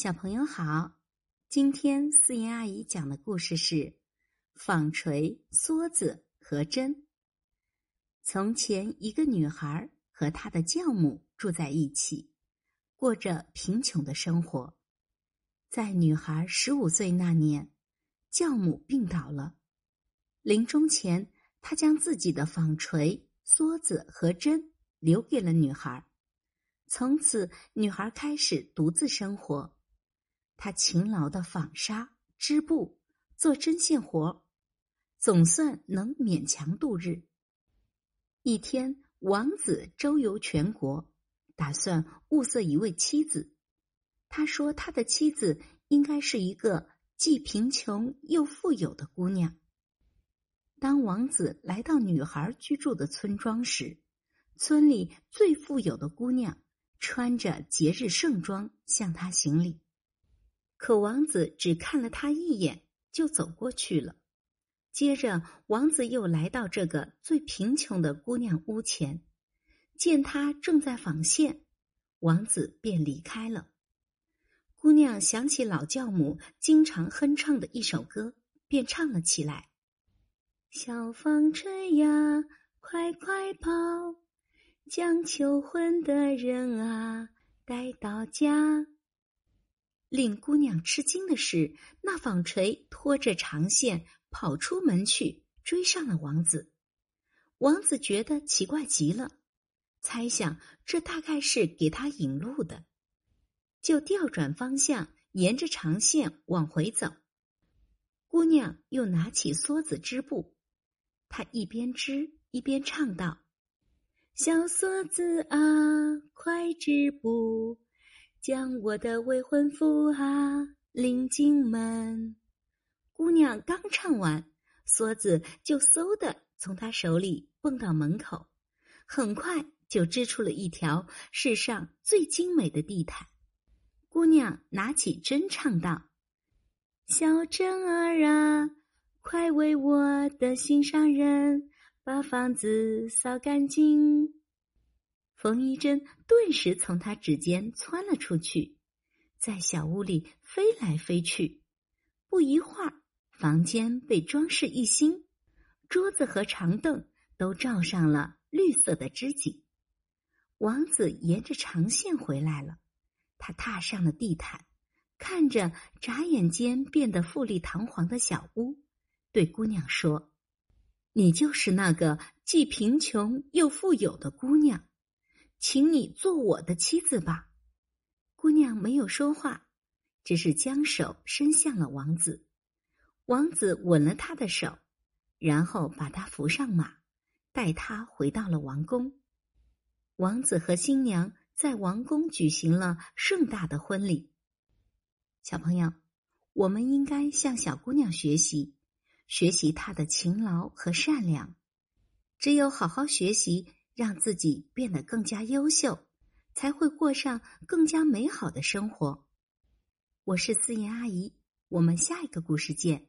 小朋友好，今天思妍阿姨讲的故事是纺锤、梭子和针。从前，一个女孩和她的教母住在一起，过着贫穷的生活。在女孩十五岁那年，教母病倒了。临终前，她将自己的纺锤、梭子和针留给了女孩。从此，女孩开始独自生活。他勤劳的纺纱、织布、做针线活，总算能勉强度日。一天，王子周游全国，打算物色一位妻子。他说，他的妻子应该是一个既贫穷又富有的姑娘。当王子来到女孩居住的村庄时，村里最富有的姑娘穿着节日盛装向他行礼。可王子只看了他一眼，就走过去了。接着，王子又来到这个最贫穷的姑娘屋前，见她正在纺线，王子便离开了。姑娘想起老教母经常哼唱的一首歌，便唱了起来：“小纺锤呀，快快跑，将求婚的人啊带到家。”令姑娘吃惊的是，那纺锤拖着长线跑出门去，追上了王子。王子觉得奇怪极了，猜想这大概是给他引路的，就调转方向，沿着长线往回走。姑娘又拿起梭子织布，她一边织一边唱道：“小梭子啊，快织布。”将我的未婚夫啊领进门。姑娘刚唱完，梭子就嗖的从她手里蹦到门口，很快就织出了一条世上最精美的地毯。姑娘拿起针唱道：“小针儿啊，快为我的心上人把房子扫干净。”缝衣针顿时从他指尖窜了出去，在小屋里飞来飞去。不一会儿，房间被装饰一新，桌子和长凳都罩上了绿色的织锦。王子沿着长线回来了，他踏上了地毯，看着眨眼间变得富丽堂皇的小屋，对姑娘说：“你就是那个既贫穷又富有的姑娘。”请你做我的妻子吧。姑娘没有说话，只是将手伸向了王子。王子吻了她的手，然后把她扶上马，带她回到了王宫。王子和新娘在王宫举行了盛大的婚礼。小朋友，我们应该向小姑娘学习，学习她的勤劳和善良。只有好好学习。让自己变得更加优秀，才会过上更加美好的生活。我是思妍阿姨，我们下一个故事见。